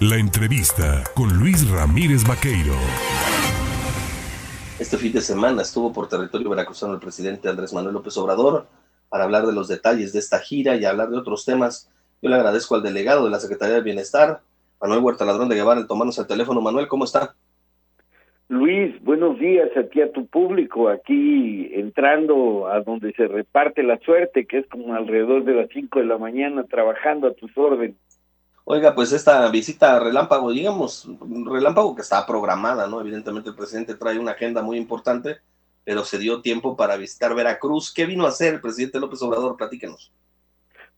La entrevista con Luis Ramírez Vaqueiro. Este fin de semana estuvo por territorio veracruzano el presidente Andrés Manuel López Obrador para hablar de los detalles de esta gira y hablar de otros temas. Yo le agradezco al delegado de la Secretaría de Bienestar, Manuel Huerta Ladrón de Guevara, el tomarnos el teléfono. Manuel, ¿cómo está? Luis, buenos días a ti, a tu público, aquí entrando a donde se reparte la suerte, que es como alrededor de las 5 de la mañana, trabajando a tus órdenes. Oiga, pues esta visita relámpago, digamos, relámpago que está programada, ¿no? Evidentemente el presidente trae una agenda muy importante, pero se dio tiempo para visitar Veracruz. ¿Qué vino a hacer el presidente López Obrador? Platíquenos.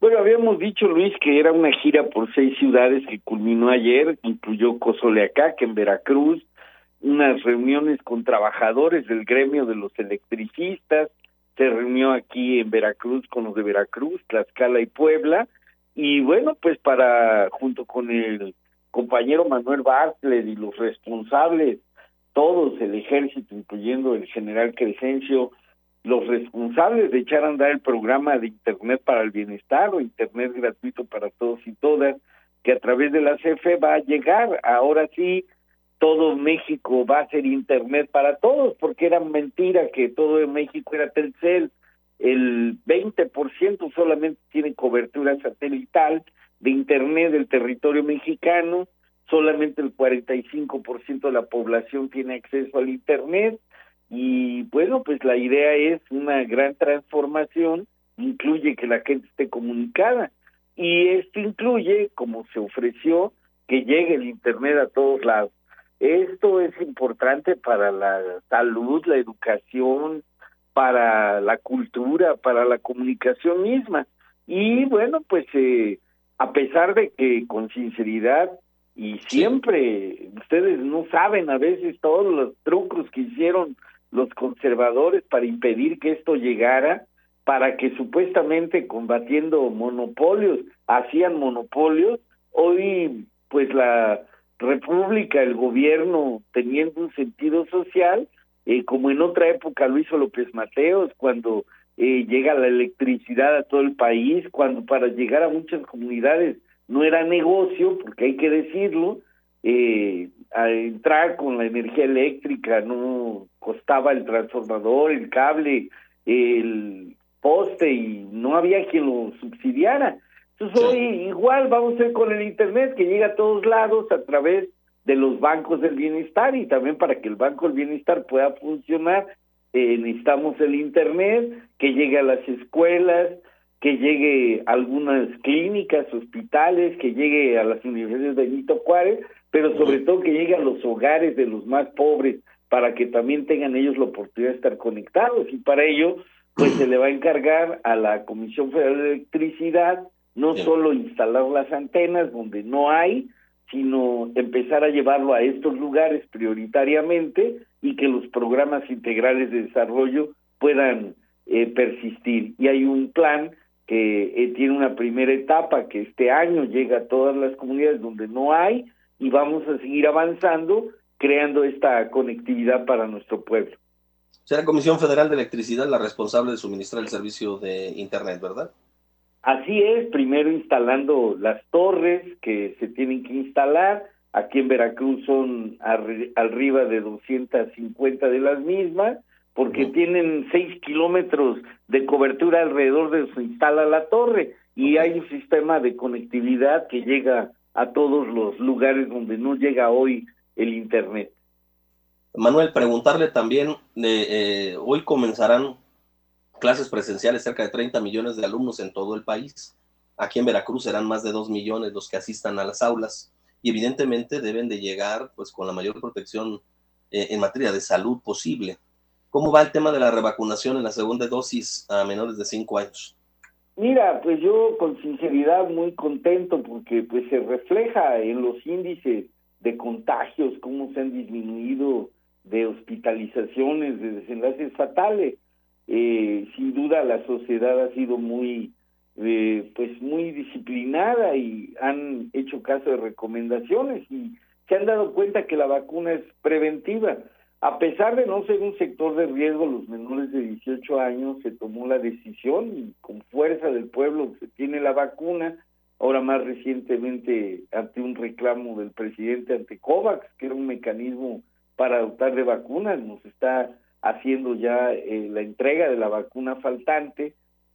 Bueno, habíamos dicho, Luis, que era una gira por seis ciudades que culminó ayer, incluyó Cozoleacac en Veracruz, unas reuniones con trabajadores del gremio de los electricistas, se reunió aquí en Veracruz con los de Veracruz, Tlaxcala y Puebla, y bueno, pues para, junto con el compañero Manuel Bartlett y los responsables, todos, el ejército, incluyendo el general Crescencio, los responsables de echar a andar el programa de Internet para el Bienestar o Internet gratuito para todos y todas, que a través de la CFE va a llegar. Ahora sí, todo México va a ser Internet para todos, porque era mentira que todo México era Telcel el 20% solamente tiene cobertura satelital de Internet del territorio mexicano, solamente el 45% de la población tiene acceso al Internet y bueno, pues la idea es una gran transformación, incluye que la gente esté comunicada y esto incluye, como se ofreció, que llegue el Internet a todos lados. Esto es importante para la salud, la educación, para la cultura, para la comunicación misma. Y bueno, pues eh, a pesar de que con sinceridad y siempre ustedes no saben a veces todos los trucos que hicieron los conservadores para impedir que esto llegara, para que supuestamente combatiendo monopolios hacían monopolios, hoy pues la república, el gobierno teniendo un sentido social, eh, como en otra época lo hizo López Mateos, cuando eh, llega la electricidad a todo el país, cuando para llegar a muchas comunidades no era negocio, porque hay que decirlo, eh, a entrar con la energía eléctrica no costaba el transformador, el cable, el poste y no había quien lo subsidiara. Entonces hoy igual vamos a ir con el Internet que llega a todos lados a través de los bancos del bienestar y también para que el banco del bienestar pueda funcionar eh, necesitamos el internet que llegue a las escuelas que llegue a algunas clínicas hospitales que llegue a las universidades de Benito Juárez pero sobre todo que llegue a los hogares de los más pobres para que también tengan ellos la oportunidad de estar conectados. Y para ello pues se le va a encargar a la Comisión Federal de Electricidad no solo instalar las antenas donde no hay, sino empezar a llevarlo a estos lugares prioritariamente y que los programas integrales de desarrollo puedan eh, persistir. Y hay un plan que eh, tiene una primera etapa que este año llega a todas las comunidades donde no hay y vamos a seguir avanzando creando esta conectividad para nuestro pueblo. Será Comisión Federal de Electricidad la responsable de suministrar el servicio de Internet, ¿verdad? Así es, primero instalando las torres que se tienen que instalar. Aquí en Veracruz son arriba de 250 de las mismas, porque tienen seis kilómetros de cobertura alrededor de se instala la torre y hay un sistema de conectividad que llega a todos los lugares donde no llega hoy el Internet. Manuel, preguntarle también, eh, hoy comenzarán clases presenciales, cerca de 30 millones de alumnos en todo el país. Aquí en Veracruz serán más de 2 millones los que asistan a las aulas y evidentemente deben de llegar pues con la mayor protección eh, en materia de salud posible. ¿Cómo va el tema de la revacunación en la segunda dosis a menores de 5 años? Mira, pues yo con sinceridad muy contento porque pues se refleja en los índices de contagios, cómo se han disminuido de hospitalizaciones, de desenlaces fatales eh, sin duda la sociedad ha sido muy eh, pues muy disciplinada y han hecho caso de recomendaciones y se han dado cuenta que la vacuna es preventiva. A pesar de no ser un sector de riesgo, los menores de 18 años se tomó la decisión y con fuerza del pueblo se tiene la vacuna ahora más recientemente ante un reclamo del presidente ante COVAX, que era un mecanismo para dotar de vacunas, nos está haciendo ya eh, la entrega de la vacuna faltante,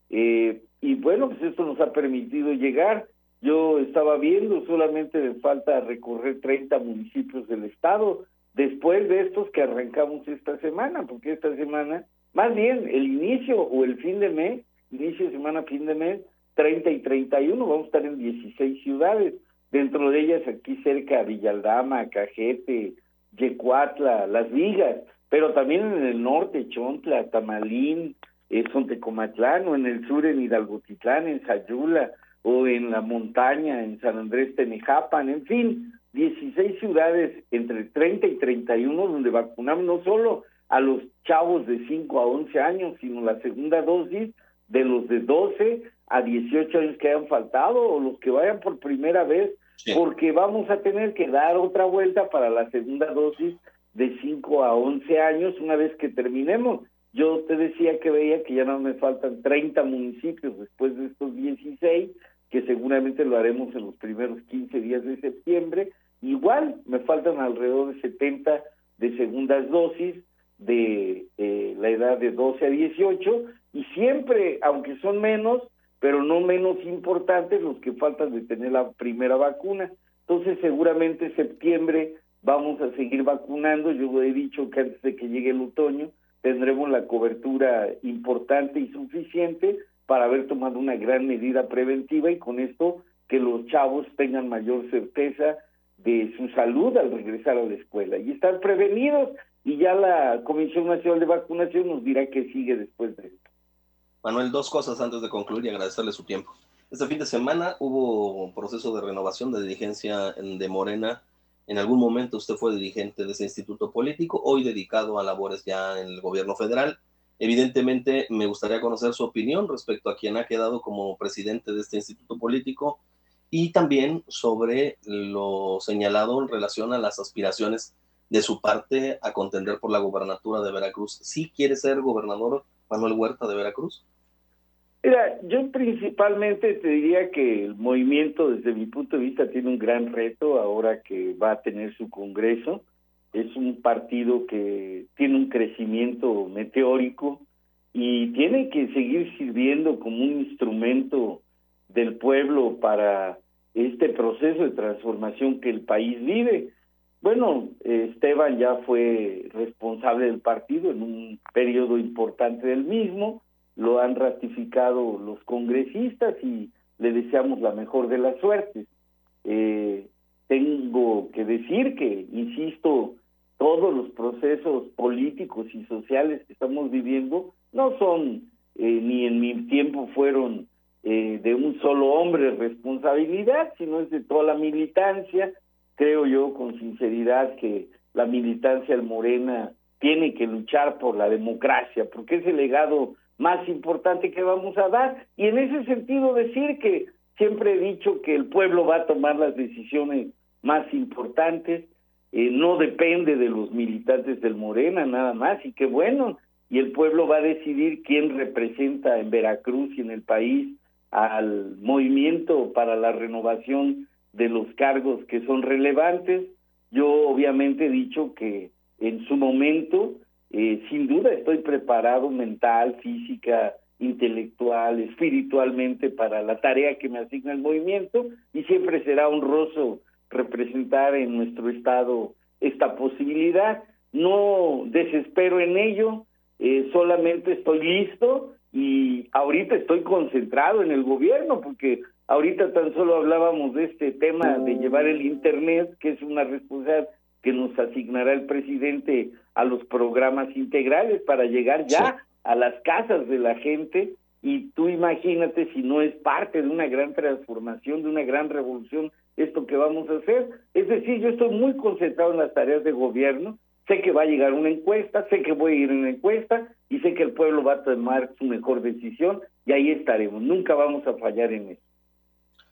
eh, y bueno, pues esto nos ha permitido llegar. Yo estaba viendo, solamente me falta recorrer 30 municipios del estado, después de estos que arrancamos esta semana, porque esta semana, más bien el inicio o el fin de mes, inicio de semana, fin de mes, 30 y 31, vamos a estar en 16 ciudades, dentro de ellas aquí cerca Villaldama, Cajete, Yecuatla, Las Vigas, pero también en el norte, Chontla, Tamalín, eh, Sontecomatlán, o en el sur en Hidalgotitlán, en Sayula, o en la montaña, en San Andrés Tenejapan, en fin, 16 ciudades entre 30 y 31 donde vacunamos no solo a los chavos de 5 a 11 años, sino la segunda dosis de los de 12 a 18 años que hayan faltado o los que vayan por primera vez, porque vamos a tener que dar otra vuelta para la segunda dosis de 5 a 11 años una vez que terminemos. Yo te decía que veía que ya no me faltan 30 municipios después de estos 16, que seguramente lo haremos en los primeros 15 días de septiembre. Igual me faltan alrededor de 70 de segundas dosis de eh, la edad de 12 a 18 y siempre, aunque son menos, pero no menos importantes los que faltan de tener la primera vacuna. Entonces seguramente septiembre vamos a seguir vacunando. Yo he dicho que antes de que llegue el otoño tendremos la cobertura importante y suficiente para haber tomado una gran medida preventiva y con esto que los chavos tengan mayor certeza de su salud al regresar a la escuela y estar prevenidos y ya la Comisión Nacional de Vacunación nos dirá qué sigue después de esto. Manuel, dos cosas antes de concluir y agradecerle su tiempo. Este fin de semana hubo un proceso de renovación de dirigencia de Morena. En algún momento usted fue dirigente de ese instituto político, hoy dedicado a labores ya en el gobierno federal. Evidentemente, me gustaría conocer su opinión respecto a quien ha quedado como presidente de este instituto político y también sobre lo señalado en relación a las aspiraciones de su parte a contender por la gobernatura de Veracruz. ¿Sí quiere ser gobernador Manuel Huerta de Veracruz? Mira, yo principalmente te diría que el movimiento desde mi punto de vista tiene un gran reto ahora que va a tener su Congreso. Es un partido que tiene un crecimiento meteórico y tiene que seguir sirviendo como un instrumento del pueblo para este proceso de transformación que el país vive. Bueno, Esteban ya fue responsable del partido en un periodo importante del mismo, lo han ratificado los congresistas y le deseamos la mejor de las suertes. Eh, tengo que decir que, insisto, todos los procesos políticos y sociales que estamos viviendo no son, eh, ni en mi tiempo fueron eh, de un solo hombre responsabilidad, sino es de toda la militancia, creo yo con sinceridad que la militancia del Morena tiene que luchar por la democracia, porque es el legado más importante que vamos a dar. Y en ese sentido decir que siempre he dicho que el pueblo va a tomar las decisiones más importantes, eh, no depende de los militantes del Morena nada más, y que bueno, y el pueblo va a decidir quién representa en Veracruz y en el país al movimiento para la renovación de los cargos que son relevantes. Yo obviamente he dicho que en su momento, eh, sin duda estoy preparado mental, física, intelectual, espiritualmente para la tarea que me asigna el movimiento y siempre será honroso representar en nuestro estado esta posibilidad. No desespero en ello, eh, solamente estoy listo y ahorita estoy concentrado en el gobierno porque ahorita tan solo hablábamos de este tema de llevar el internet que es una responsabilidad que nos asignará el presidente a los programas integrales para llegar ya a las casas de la gente y tú imagínate si no es parte de una gran transformación, de una gran revolución esto que vamos a hacer. Es decir, yo estoy muy concentrado en las tareas de gobierno, sé que va a llegar una encuesta, sé que voy a ir en una encuesta y sé que el pueblo va a tomar su mejor decisión y ahí estaremos. Nunca vamos a fallar en eso.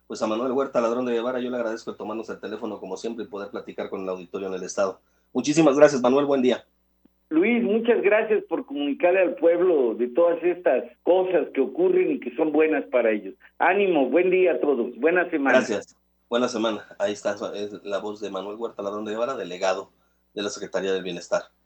Pues a Manuel Huerta, ladrón de Guevara, yo le agradezco tomarnos el teléfono como siempre y poder platicar con el auditorio en el Estado. Muchísimas gracias, Manuel. Buen día. Luis, muchas gracias por comunicarle al pueblo de todas estas cosas que ocurren y que son buenas para ellos. Ánimo, buen día a todos, buena semana. Gracias, buena semana. Ahí está es la voz de Manuel Huerta Ladrón de Guevara, delegado de la Secretaría del Bienestar.